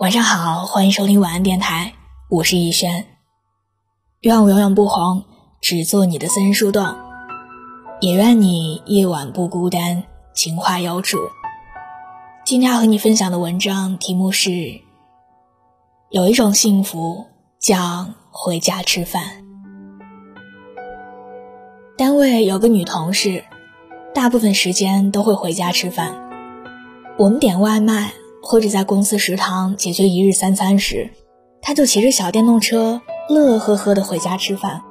晚上好，欢迎收听晚安电台，我是逸轩。愿我永远不红，只做你的私人树洞。也愿你夜晚不孤单，情话有主。今天要和你分享的文章题目是：有一种幸福叫回家吃饭。单位有个女同事，大部分时间都会回家吃饭。我们点外卖。或者在公司食堂解决一日三餐时，他就骑着小电动车，乐呵呵的回家吃饭。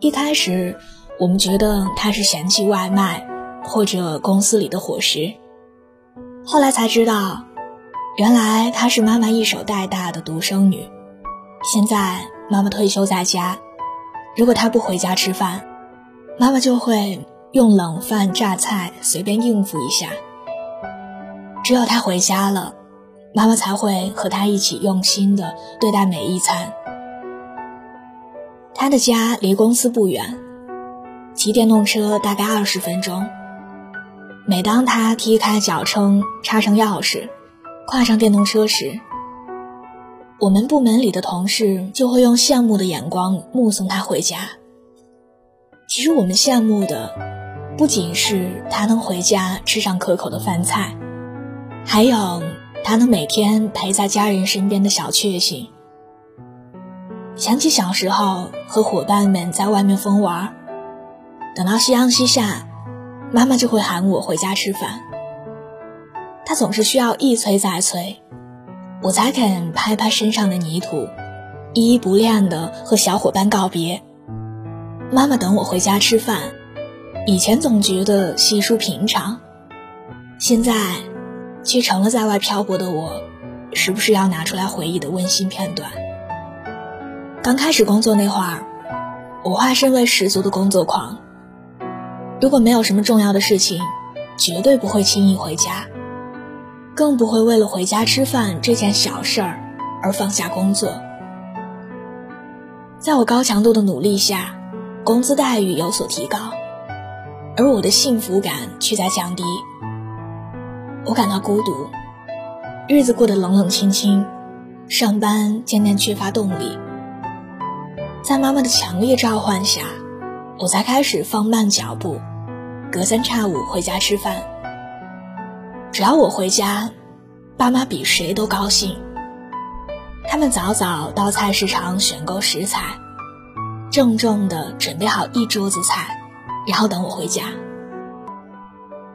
一开始，我们觉得他是嫌弃外卖或者公司里的伙食，后来才知道，原来她是妈妈一手带大的独生女。现在妈妈退休在家，如果她不回家吃饭，妈妈就会用冷饭榨菜随便应付一下。只有他回家了，妈妈才会和他一起用心的对待每一餐。他的家离公司不远，骑电动车大概二十分钟。每当他踢开脚撑，插上钥匙，跨上电动车时，我们部门里的同事就会用羡慕的眼光目送他回家。其实我们羡慕的，不仅是他能回家吃上可口的饭菜。还有他能每天陪在家人身边的小确幸。想起小时候和伙伴们在外面疯玩，等到夕阳西下，妈妈就会喊我回家吃饭。她总是需要一催再催，我才肯拍拍身上的泥土，依依不恋的和小伙伴告别。妈妈等我回家吃饭，以前总觉得稀疏平常，现在。却成了在外漂泊的我，时不时要拿出来回忆的温馨片段。刚开始工作那会儿，我化身为十足的工作狂。如果没有什么重要的事情，绝对不会轻易回家，更不会为了回家吃饭这件小事儿而放下工作。在我高强度的努力下，工资待遇有所提高，而我的幸福感却在降低。我感到孤独，日子过得冷冷清清，上班渐渐缺乏动力。在妈妈的强烈召唤下，我才开始放慢脚步，隔三差五回家吃饭。只要我回家，爸妈比谁都高兴。他们早早到菜市场选购食材，郑重地准备好一桌子菜，然后等我回家。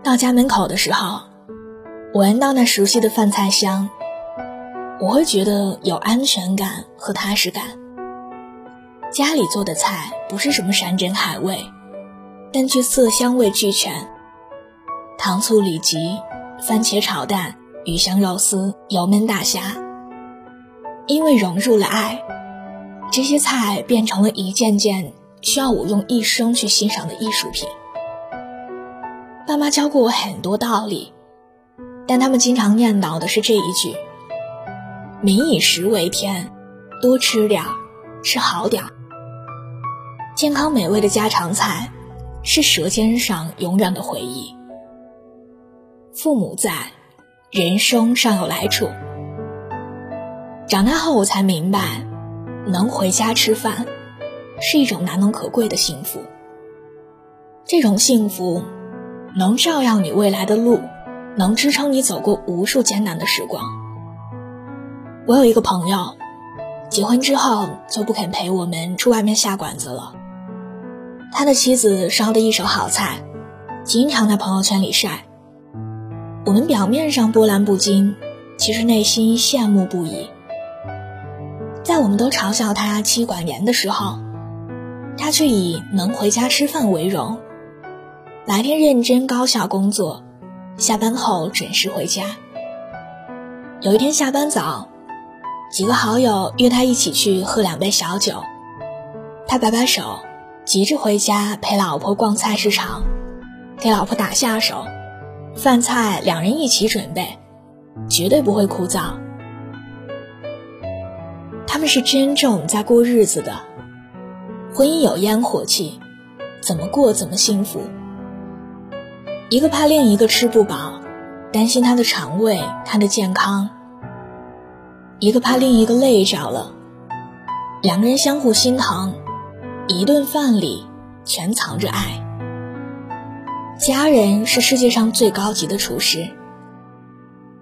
到家门口的时候。闻到那熟悉的饭菜香，我会觉得有安全感和踏实感。家里做的菜不是什么山珍海味，但却色香味俱全。糖醋里脊、番茄炒蛋、鱼香肉丝、油焖大虾，因为融入了爱，这些菜变成了一件件需要我用一生去欣赏的艺术品。爸妈教过我很多道理。但他们经常念叨的是这一句：“民以食为天，多吃点儿，吃好点儿。”健康美味的家常菜，是舌尖上永远的回忆。父母在，人生尚有来处。长大后我才明白，能回家吃饭，是一种难能可贵的幸福。这种幸福，能照耀你未来的路。能支撑你走过无数艰难的时光。我有一个朋友，结婚之后就不肯陪我们出外面下馆子了。他的妻子烧的一手好菜，经常在朋友圈里晒。我们表面上波澜不惊，其实内心羡慕不已。在我们都嘲笑他妻管严的时候，他却以能回家吃饭为荣，白天认真高效工作。下班后准时回家。有一天下班早，几个好友约他一起去喝两杯小酒。他摆摆手，急着回家陪老婆逛菜市场，给老婆打下手，饭菜两人一起准备，绝对不会枯燥。他们是真正在过日子的，婚姻有烟火气，怎么过怎么幸福。一个怕另一个吃不饱，担心他的肠胃、他的健康，一个怕另一个累着了，两个人相互心疼，一顿饭里全藏着爱。家人是世界上最高级的厨师。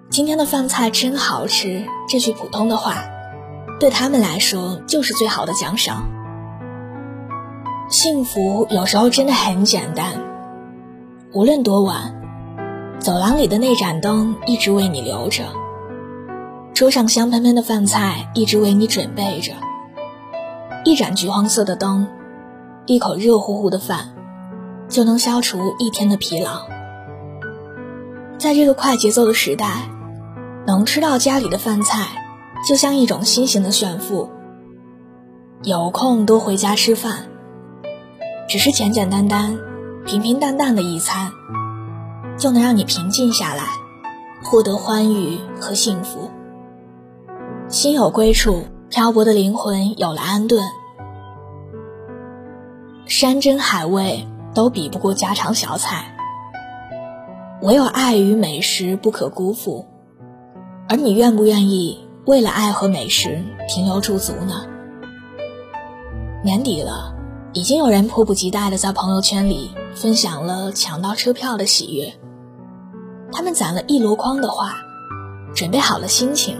今天的饭菜真好吃，这句普通的话，对他们来说就是最好的奖赏。幸福有时候真的很简单，无论多晚，走廊里的那盏灯一直为你留着，桌上香喷喷的饭菜一直为你准备着，一盏橘黄色的灯，一口热乎乎的饭。就能消除一天的疲劳。在这个快节奏的时代，能吃到家里的饭菜，就像一种新型的炫富。有空多回家吃饭，只是简简单单、平平淡淡的一餐，就能让你平静下来，获得欢愉和幸福。心有归处，漂泊的灵魂有了安顿。山珍海味。都比不过家常小菜，唯有爱与美食不可辜负。而你愿不愿意为了爱和美食停留驻足呢？年底了，已经有人迫不及待的在朋友圈里分享了抢到车票的喜悦。他们攒了一箩筐的话，准备好了心情，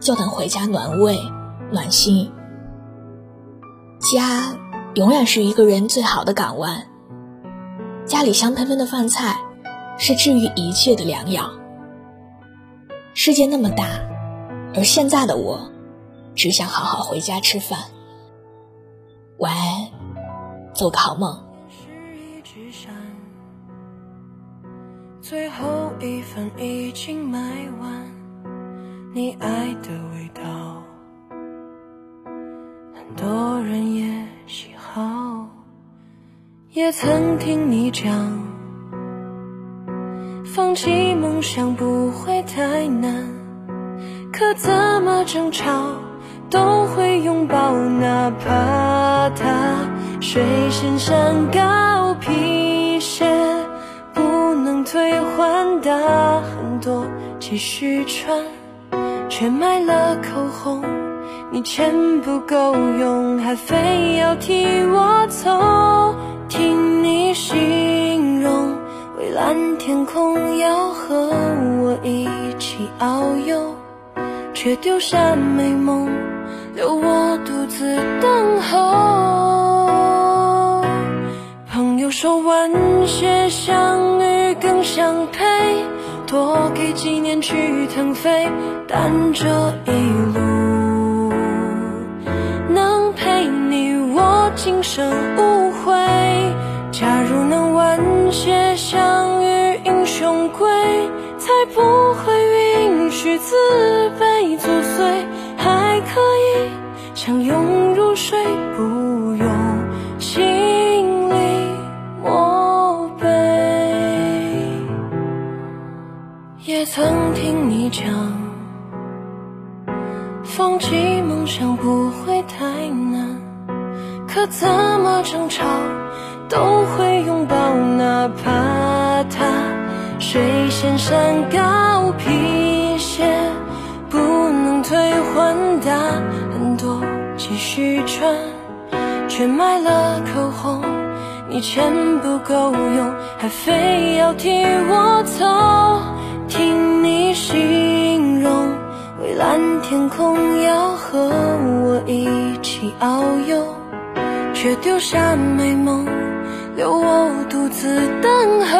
就等回家暖胃暖心。家永远是一个人最好的港湾。家里香喷喷的饭菜，是治愈一切的良药。世界那么大，而现在的我，只想好好回家吃饭。晚安，做个好梦。最后一份已经卖完，你爱的味道，很多人也喜好。也曾听你讲，放弃梦想不会太难，可怎么争吵都会拥抱，哪怕它水仙山高皮鞋不能退换大很多，继续穿，却买了口红，你钱不够用，还非要替我凑。听你形容蔚蓝天空要和我一起遨游，却丢下美梦，留我独自等候。说晚些相遇更相配，多给几年去腾飞，但这一路能陪你，我今生无悔。假如能晚些相遇，英雄归，才不会允许自卑作祟，还可以相拥入睡，不用曾听你讲，放弃梦想不会太难，可怎么争吵？都会拥抱，哪怕它水仙山高皮鞋？不能退换大很多，继续穿，却买了口红，你钱不够用，还非要替我凑。听你形容蔚蓝天空要和我一起遨游，却丢下美梦。留我独自等候。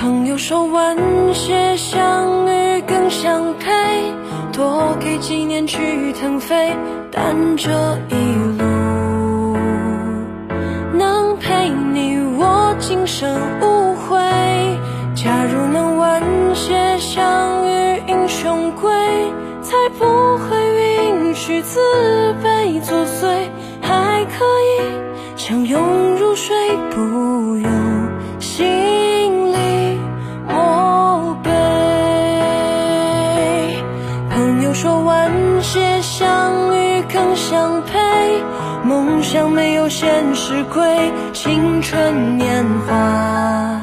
朋友说晚些相遇更相配，多给几年去腾飞，但这一路能陪你，我今生无自卑作祟。还可以相拥入睡，不用心里默背。朋友说晚些相遇更相配，梦想没有现实贵，青春年华，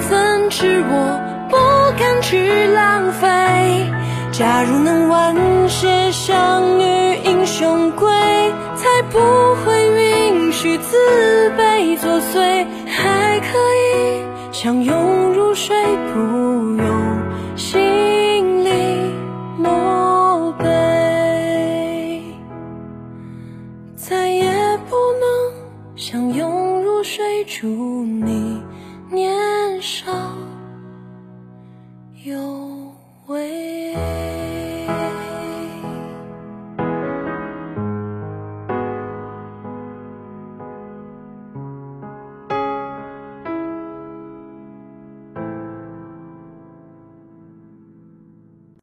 怎知我不敢去浪费？假如能晚些相遇，英雄归，才不会允许自卑作祟，还可以相拥入睡，不用心里默悲，再也不能相拥入睡，祝你年少。